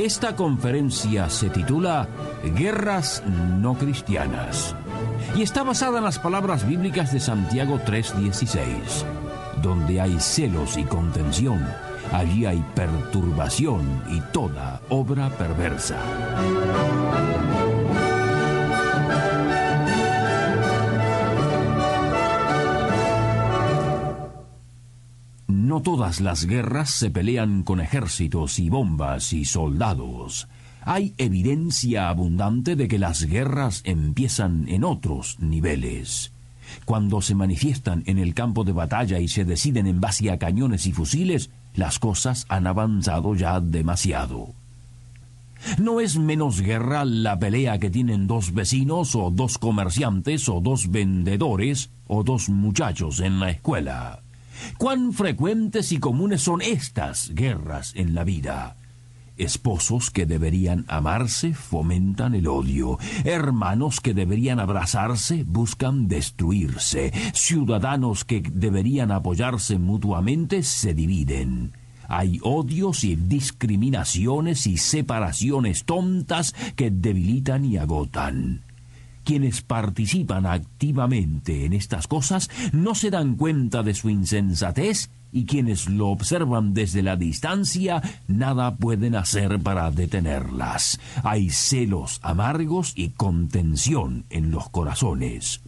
Esta conferencia se titula Guerras no cristianas y está basada en las palabras bíblicas de Santiago 3:16. Donde hay celos y contención, allí hay perturbación y toda obra perversa. Todas las guerras se pelean con ejércitos y bombas y soldados. Hay evidencia abundante de que las guerras empiezan en otros niveles. Cuando se manifiestan en el campo de batalla y se deciden en base a cañones y fusiles, las cosas han avanzado ya demasiado. No es menos guerra la pelea que tienen dos vecinos o dos comerciantes o dos vendedores o dos muchachos en la escuela. ¿Cuán frecuentes y comunes son estas guerras en la vida? Esposos que deberían amarse fomentan el odio. Hermanos que deberían abrazarse buscan destruirse. Ciudadanos que deberían apoyarse mutuamente se dividen. Hay odios y discriminaciones y separaciones tontas que debilitan y agotan. Quienes participan activamente en estas cosas no se dan cuenta de su insensatez y quienes lo observan desde la distancia nada pueden hacer para detenerlas. Hay celos amargos y contención en los corazones.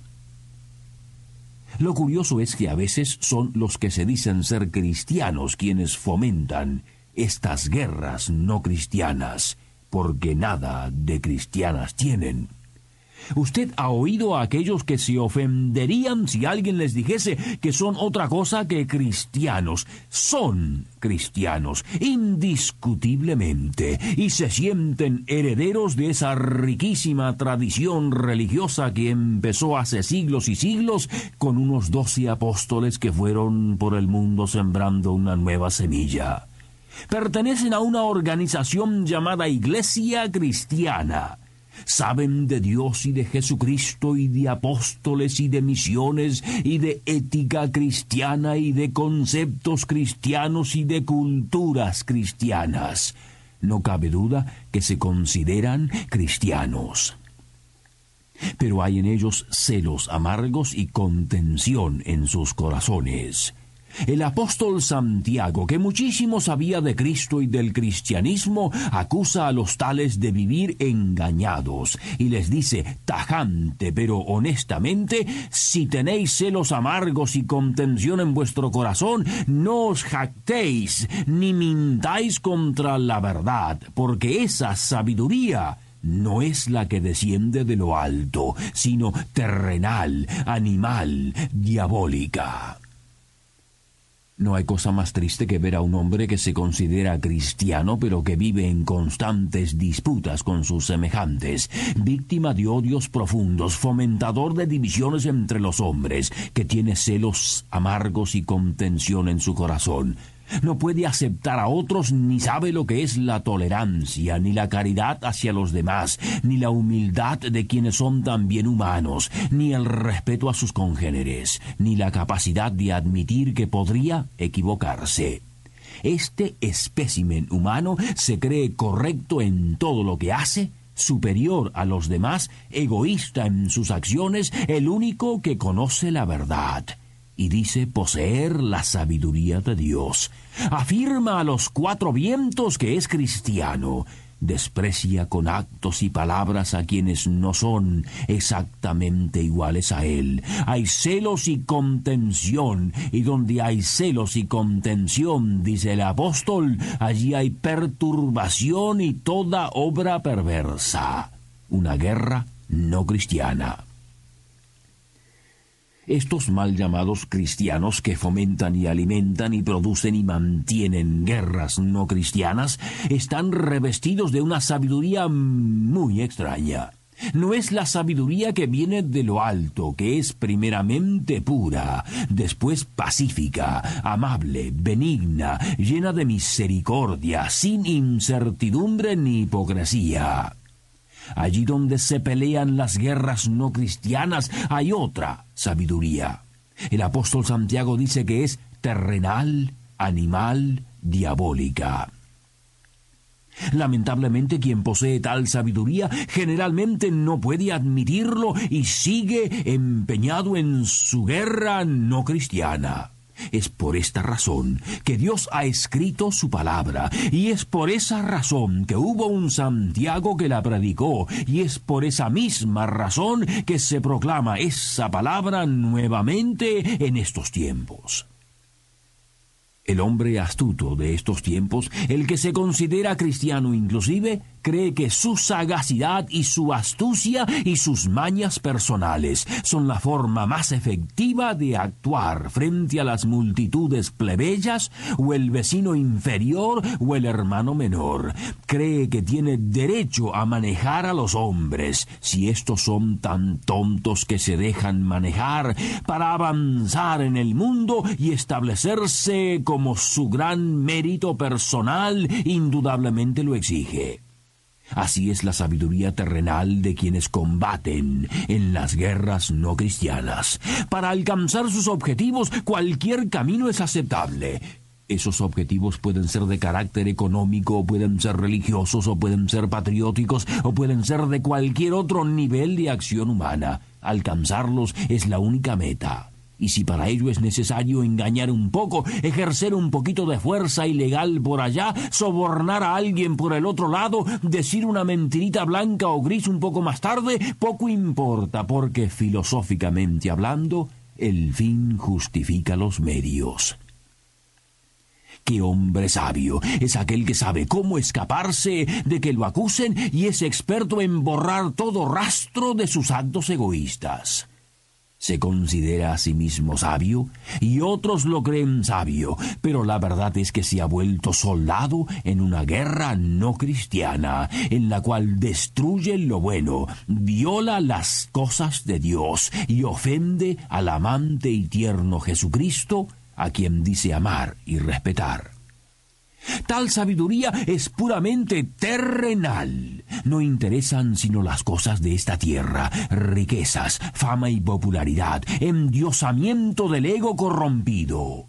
Lo curioso es que a veces son los que se dicen ser cristianos quienes fomentan estas guerras no cristianas, porque nada de cristianas tienen. Usted ha oído a aquellos que se ofenderían si alguien les dijese que son otra cosa que cristianos. Son cristianos, indiscutiblemente, y se sienten herederos de esa riquísima tradición religiosa que empezó hace siglos y siglos con unos doce apóstoles que fueron por el mundo sembrando una nueva semilla. Pertenecen a una organización llamada Iglesia Cristiana saben de Dios y de Jesucristo y de apóstoles y de misiones y de ética cristiana y de conceptos cristianos y de culturas cristianas. No cabe duda que se consideran cristianos. Pero hay en ellos celos amargos y contención en sus corazones. El apóstol Santiago, que muchísimo sabía de Cristo y del cristianismo, acusa a los tales de vivir engañados y les dice tajante pero honestamente, si tenéis celos amargos y contención en vuestro corazón, no os jactéis ni mintáis contra la verdad, porque esa sabiduría no es la que desciende de lo alto, sino terrenal, animal, diabólica. No hay cosa más triste que ver a un hombre que se considera cristiano pero que vive en constantes disputas con sus semejantes, víctima de odios profundos, fomentador de divisiones entre los hombres, que tiene celos amargos y contención en su corazón, no puede aceptar a otros ni sabe lo que es la tolerancia, ni la caridad hacia los demás, ni la humildad de quienes son también humanos, ni el respeto a sus congéneres, ni la capacidad de admitir que podría equivocarse. Este espécimen humano se cree correcto en todo lo que hace, superior a los demás, egoísta en sus acciones, el único que conoce la verdad y dice poseer la sabiduría de Dios. Afirma a los cuatro vientos que es cristiano. Desprecia con actos y palabras a quienes no son exactamente iguales a él. Hay celos y contención, y donde hay celos y contención, dice el apóstol, allí hay perturbación y toda obra perversa. Una guerra no cristiana. Estos mal llamados cristianos que fomentan y alimentan y producen y mantienen guerras no cristianas están revestidos de una sabiduría muy extraña. No es la sabiduría que viene de lo alto, que es primeramente pura, después pacífica, amable, benigna, llena de misericordia, sin incertidumbre ni hipocresía. Allí donde se pelean las guerras no cristianas hay otra sabiduría. El apóstol Santiago dice que es terrenal, animal, diabólica. Lamentablemente quien posee tal sabiduría generalmente no puede admitirlo y sigue empeñado en su guerra no cristiana. Es por esta razón que Dios ha escrito su palabra, y es por esa razón que hubo un Santiago que la predicó, y es por esa misma razón que se proclama esa palabra nuevamente en estos tiempos. El hombre astuto de estos tiempos, el que se considera cristiano inclusive, cree que su sagacidad y su astucia y sus mañas personales son la forma más efectiva de actuar frente a las multitudes plebeyas o el vecino inferior o el hermano menor. Cree que tiene derecho a manejar a los hombres, si estos son tan tontos que se dejan manejar para avanzar en el mundo y establecerse como su gran mérito personal indudablemente lo exige. Así es la sabiduría terrenal de quienes combaten en las guerras no cristianas. Para alcanzar sus objetivos cualquier camino es aceptable. Esos objetivos pueden ser de carácter económico, o pueden ser religiosos, o pueden ser patrióticos, o pueden ser de cualquier otro nivel de acción humana. Alcanzarlos es la única meta. Y si para ello es necesario engañar un poco, ejercer un poquito de fuerza ilegal por allá, sobornar a alguien por el otro lado, decir una mentirita blanca o gris un poco más tarde, poco importa, porque filosóficamente hablando, el fin justifica los medios. ¡Qué hombre sabio! Es aquel que sabe cómo escaparse de que lo acusen y es experto en borrar todo rastro de sus actos egoístas se considera a sí mismo sabio y otros lo creen sabio, pero la verdad es que se ha vuelto soldado en una guerra no cristiana, en la cual destruye lo bueno, viola las cosas de Dios y ofende al amante y tierno Jesucristo, a quien dice amar y respetar. Tal sabiduría es puramente terrenal. No interesan sino las cosas de esta tierra, riquezas, fama y popularidad, endiosamiento del ego corrompido.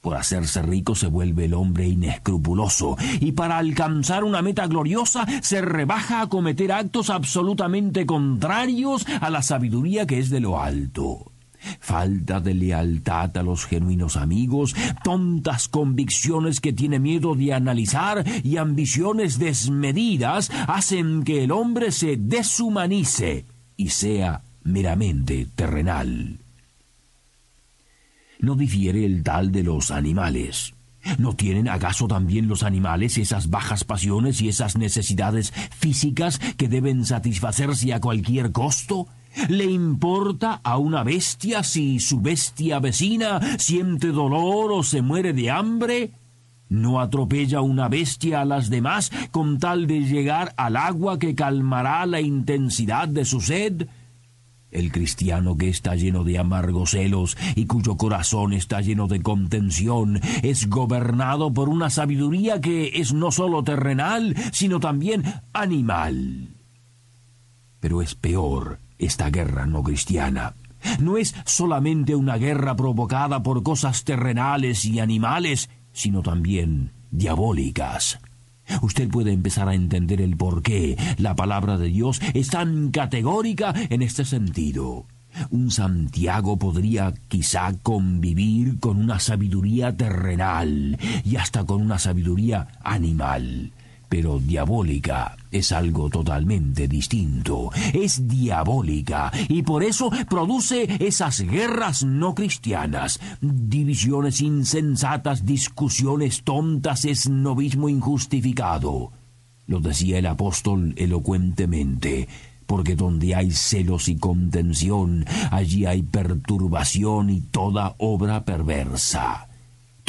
Por hacerse rico se vuelve el hombre inescrupuloso y para alcanzar una meta gloriosa se rebaja a cometer actos absolutamente contrarios a la sabiduría que es de lo alto falta de lealtad a los genuinos amigos, tontas convicciones que tiene miedo de analizar y ambiciones desmedidas hacen que el hombre se deshumanice y sea meramente terrenal. No difiere el tal de los animales. ¿No tienen acaso también los animales esas bajas pasiones y esas necesidades físicas que deben satisfacerse a cualquier costo? ¿Le importa a una bestia si su bestia vecina siente dolor o se muere de hambre? ¿No atropella una bestia a las demás con tal de llegar al agua que calmará la intensidad de su sed? El cristiano que está lleno de amargos celos y cuyo corazón está lleno de contención es gobernado por una sabiduría que es no sólo terrenal, sino también animal. Pero es peor esta guerra no cristiana. No es solamente una guerra provocada por cosas terrenales y animales, sino también diabólicas. Usted puede empezar a entender el por qué la palabra de Dios es tan categórica en este sentido. Un Santiago podría quizá convivir con una sabiduría terrenal y hasta con una sabiduría animal pero diabólica es algo totalmente distinto. Es diabólica y por eso produce esas guerras no cristianas, divisiones insensatas, discusiones tontas, esnovismo injustificado. Lo decía el apóstol elocuentemente. porque donde hay celos y contención, allí hay perturbación y toda obra perversa.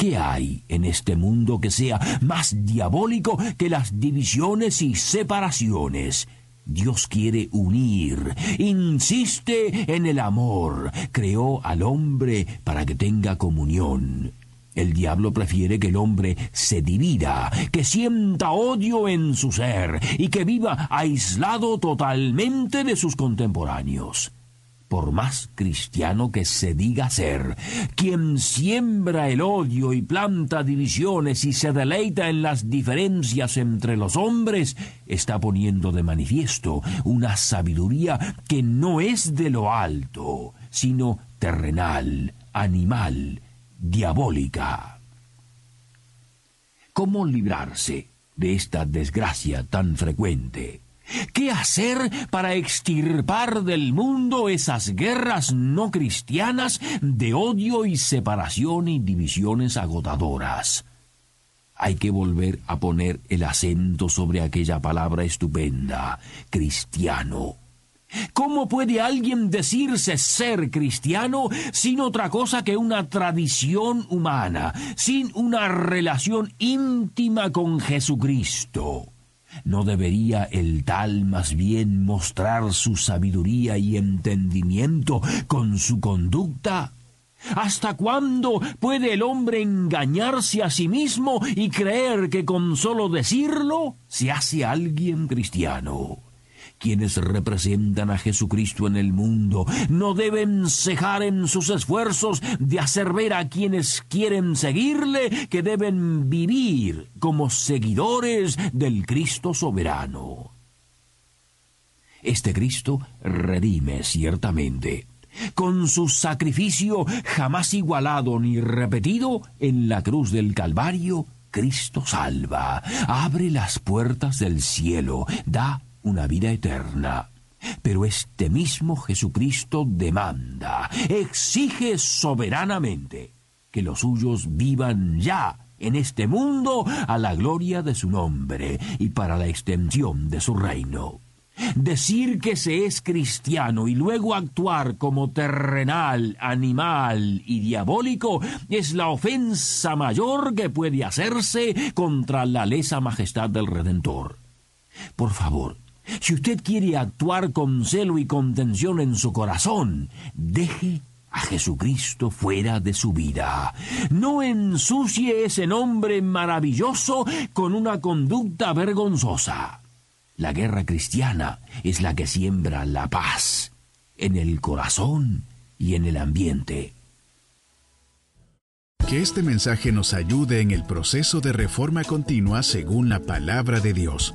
¿Qué hay en este mundo que sea más diabólico que las divisiones y separaciones? Dios quiere unir, insiste en el amor, creó al hombre para que tenga comunión. El diablo prefiere que el hombre se divida, que sienta odio en su ser y que viva aislado totalmente de sus contemporáneos por más cristiano que se diga ser, quien siembra el odio y planta divisiones y se deleita en las diferencias entre los hombres, está poniendo de manifiesto una sabiduría que no es de lo alto, sino terrenal, animal, diabólica. ¿Cómo librarse de esta desgracia tan frecuente? ¿Qué hacer para extirpar del mundo esas guerras no cristianas de odio y separación y divisiones agotadoras? Hay que volver a poner el acento sobre aquella palabra estupenda, cristiano. ¿Cómo puede alguien decirse ser cristiano sin otra cosa que una tradición humana, sin una relación íntima con Jesucristo? ¿No debería el tal más bien mostrar su sabiduría y entendimiento con su conducta? ¿Hasta cuándo puede el hombre engañarse a sí mismo y creer que con solo decirlo se hace alguien cristiano? Quienes representan a Jesucristo en el mundo no deben cejar en sus esfuerzos de hacer ver a quienes quieren seguirle que deben vivir como seguidores del Cristo soberano. Este Cristo redime ciertamente, con su sacrificio jamás igualado ni repetido en la cruz del Calvario, Cristo salva, abre las puertas del cielo, da una vida eterna. Pero este mismo Jesucristo demanda, exige soberanamente que los suyos vivan ya en este mundo a la gloria de su nombre y para la extensión de su reino. Decir que se es cristiano y luego actuar como terrenal, animal y diabólico es la ofensa mayor que puede hacerse contra la lesa majestad del Redentor. Por favor, si usted quiere actuar con celo y contención en su corazón, deje a Jesucristo fuera de su vida. No ensucie ese nombre maravilloso con una conducta vergonzosa. La guerra cristiana es la que siembra la paz en el corazón y en el ambiente. Que este mensaje nos ayude en el proceso de reforma continua según la palabra de Dios.